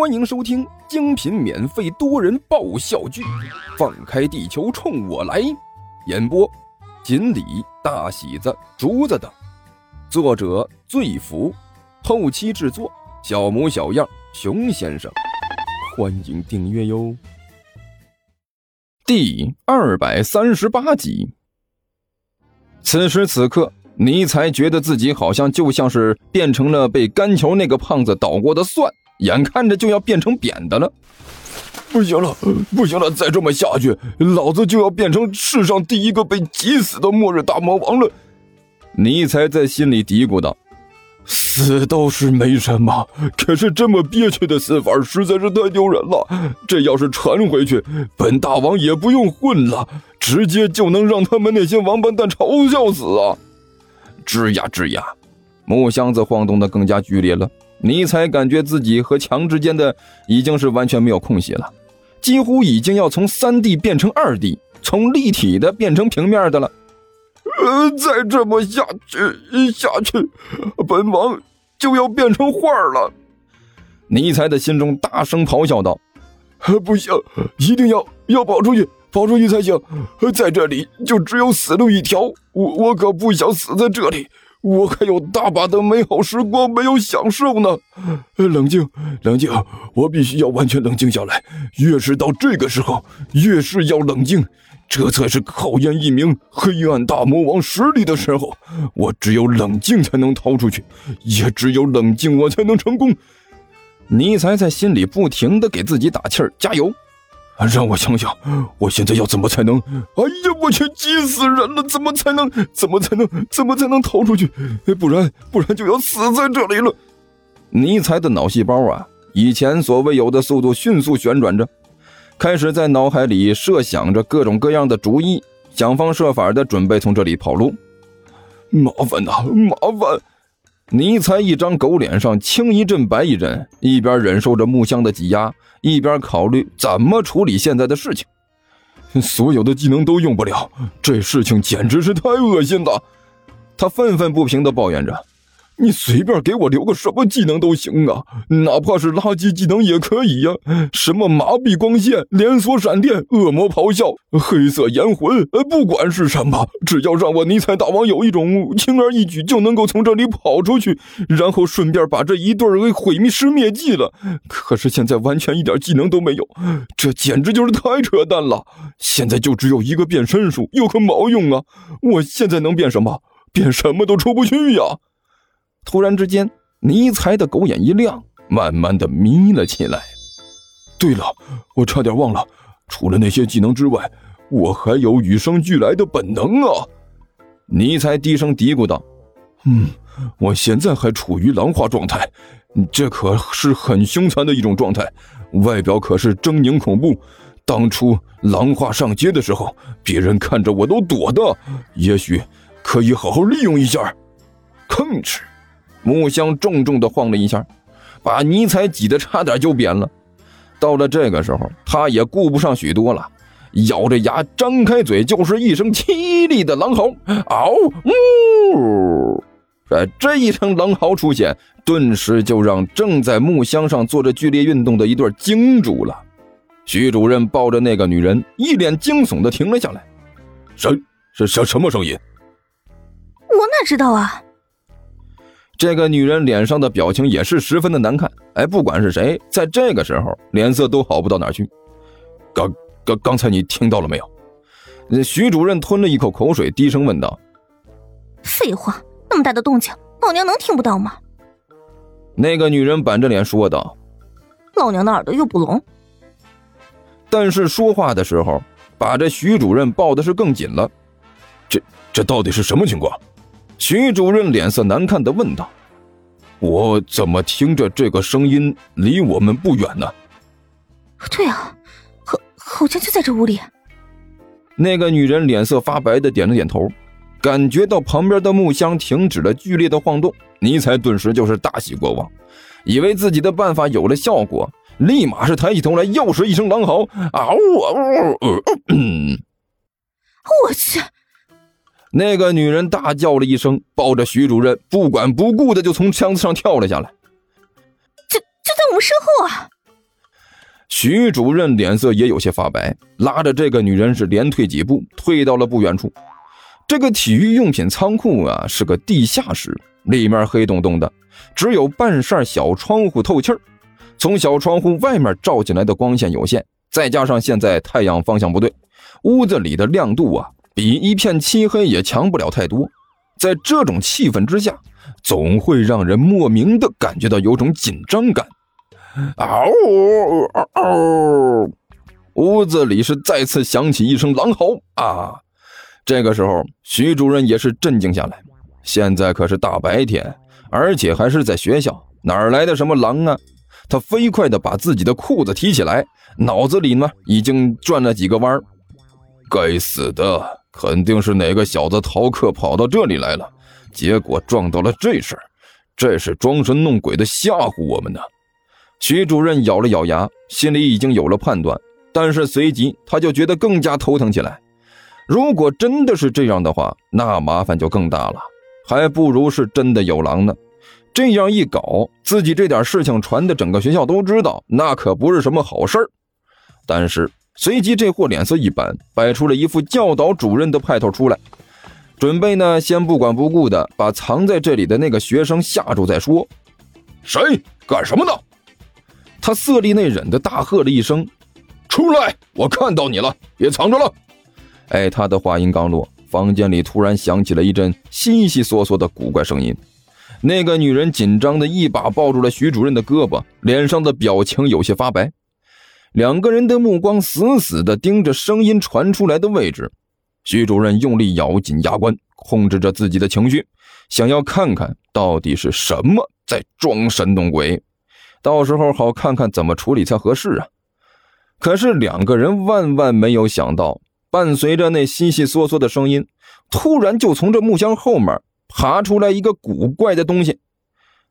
欢迎收听精品免费多人爆笑剧《放开地球冲我来》，演播：锦鲤、大喜子、竹子等，作者：醉福，后期制作：小模小样、熊先生。欢迎订阅哟。第二百三十八集。此时此刻，尼才觉得自己好像就像是变成了被干球那个胖子捣过的蒜。眼看着就要变成扁的了，不行了，不行了！再这么下去，老子就要变成世上第一个被挤死的末日大魔王了。尼才在心里嘀咕道：“死倒是没什么，可是这么憋屈的死法实在是太丢人了。这要是传回去，本大王也不用混了，直接就能让他们那些王八蛋嘲笑死啊！”吱呀吱呀，木箱子晃动的更加剧烈了。尼才感觉自己和墙之间的已经是完全没有空隙了，几乎已经要从三 D 变成二 D，从立体的变成平面的了。呃，再这么下去下去，本王就要变成画了！尼才的心中大声咆哮道：“不行，一定要要跑出去，跑出去才行！在这里就只有死路一条，我我可不想死在这里。”我还有大把的美好时光没有享受呢。冷静，冷静，我必须要完全冷静下来。越是到这个时候，越是要冷静，这才是考验一名黑暗大魔王实力的时候。我只有冷静才能逃出去，也只有冷静我才能成功。尼才在心里不停的给自己打气儿，加油。让我想想，我现在要怎么才能？哎呀，我去，急死人了！怎么才能？怎么才能？怎么才能逃出去？不然，不然就要死在这里了。尼采的脑细胞啊，以前所未有的速度迅速旋转着，开始在脑海里设想着各种各样的主意，想方设法的准备从这里跑路。麻烦呐，麻烦！尼才一张狗脸上青一阵白一阵，一边忍受着木箱的挤压，一边考虑怎么处理现在的事情。所有的技能都用不了，这事情简直是太恶心了。他愤愤不平地抱怨着。你随便给我留个什么技能都行啊，哪怕是垃圾技能也可以呀。什么麻痹光线、连锁闪电、恶魔咆哮、黑色炎魂，不管是什么，只要让我尼采大王有一种轻而易举就能够从这里跑出去，然后顺便把这一对给毁灭师灭迹了。可是现在完全一点技能都没有，这简直就是太扯淡了。现在就只有一个变身术，有个毛用啊！我现在能变什么？变什么都出不去呀！突然之间，尼才的狗眼一亮，慢慢的眯了起来。对了，我差点忘了，除了那些技能之外，我还有与生俱来的本能啊！尼才低声嘀咕道：“嗯，我现在还处于狼化状态，这可是很凶残的一种状态，外表可是狰狞恐怖。当初狼化上街的时候，别人看着我都躲的，也许可以好好利用一下。”吭哧。木箱重重的晃了一下，把尼采挤得差点就扁了。到了这个时候，他也顾不上许多了，咬着牙，张开嘴，就是一声凄厉的狼嚎：“嗷呜！”这这一声狼嚎出现，顿时就让正在木箱上做着剧烈运动的一对惊住了。徐主任抱着那个女人，一脸惊悚的停了下来：“什什什什么声音？”我哪知道啊！这个女人脸上的表情也是十分的难看，哎，不管是谁，在这个时候脸色都好不到哪去。刚刚刚才你听到了没有？徐主任吞了一口口水，低声问道：“废话，那么大的动静，老娘能听不到吗？”那个女人板着脸说道：“老娘的耳朵又不聋。”但是说话的时候，把这徐主任抱的是更紧了。这这到底是什么情况？徐主任脸色难看的问道：“我怎么听着这个声音离我们不远呢？”“对啊，好好像就在这屋里。”那个女人脸色发白的点了点头，感觉到旁边的木箱停止了剧烈的晃动，尼采顿时就是大喜过望，以为自己的办法有了效果，立马是抬起头来，又是一声狼嚎：“嗷呜！”我去！那个女人大叫了一声，抱着徐主任，不管不顾的就从箱子上跳了下来。就就在我们身后啊！徐主任脸色也有些发白，拉着这个女人是连退几步，退到了不远处。这个体育用品仓库啊，是个地下室，里面黑洞洞的，只有半扇小窗户透气儿。从小窗户外面照进来的光线有限，再加上现在太阳方向不对，屋子里的亮度啊，比一片漆黑也强不了太多。在这种气氛之下，总会让人莫名的感觉到有种紧张感。嗷嗷嗷！屋子里是再次响起一声狼嚎啊！这个时候，徐主任也是震惊下来。现在可是大白天，而且还是在学校，哪来的什么狼啊？他飞快地把自己的裤子提起来，脑子里呢已经转了几个弯该死的，肯定是哪个小子逃课跑到这里来了，结果撞到了这事儿，这是装神弄鬼的吓唬我们呢。徐主任咬了咬牙，心里已经有了判断，但是随即他就觉得更加头疼起来。如果真的是这样的话，那麻烦就更大了，还不如是真的有狼呢。这样一搞，自己这点事情传的整个学校都知道，那可不是什么好事儿。但是随即这货脸色一板，摆出了一副教导主任的派头出来，准备呢先不管不顾的把藏在这里的那个学生吓住再说。谁干什么呢？他色厉内荏的大喝了一声：“出来！我看到你了，别藏着了。”哎，他的话音刚落，房间里突然响起了一阵悉悉嗦嗦的古怪声音。那个女人紧张的一把抱住了徐主任的胳膊，脸上的表情有些发白。两个人的目光死死地盯着声音传出来的位置。徐主任用力咬紧牙关，控制着自己的情绪，想要看看到底是什么在装神弄鬼。到时候好看看怎么处理才合适啊！可是两个人万万没有想到，伴随着那悉悉嗦嗦的声音，突然就从这木箱后面爬出来一个古怪的东西。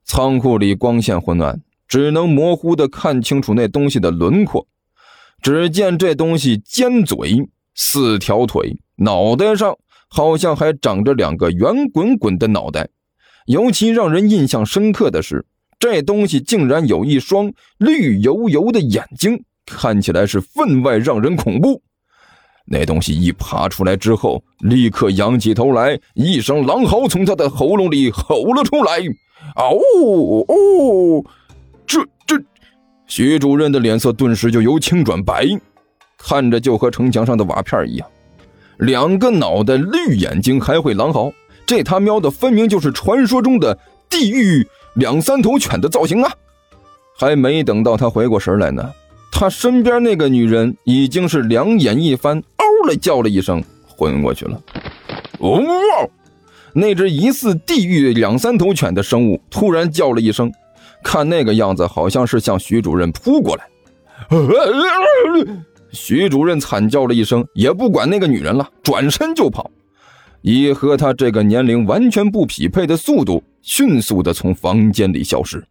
仓库里光线昏暗，只能模糊的看清楚那东西的轮廓。只见这东西尖嘴、四条腿，脑袋上好像还长着两个圆滚滚的脑袋。尤其让人印象深刻的是。这东西竟然有一双绿油油的眼睛，看起来是分外让人恐怖。那东西一爬出来之后，立刻仰起头来，一声狼嚎从他的喉咙里吼了出来：“嗷哦！”这这，徐主任的脸色顿时就由青转白，看着就和城墙上的瓦片一样。两个脑袋、绿眼睛，还会狼嚎，这他喵的分明就是传说中的地狱。两三头犬的造型啊！还没等到他回过神来呢，他身边那个女人已经是两眼一翻，嗷了叫了一声，昏过去了。哦，那只疑似地狱两三头犬的生物突然叫了一声，看那个样子，好像是向徐主任扑过来。徐主任惨叫了一声，也不管那个女人了，转身就跑。以和他这个年龄完全不匹配的速度，迅速的从房间里消失。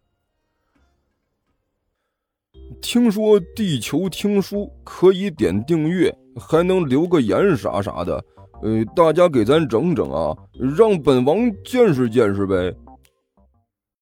听说地球听书可以点订阅，还能留个言啥啥的，呃，大家给咱整整啊，让本王见识见识呗。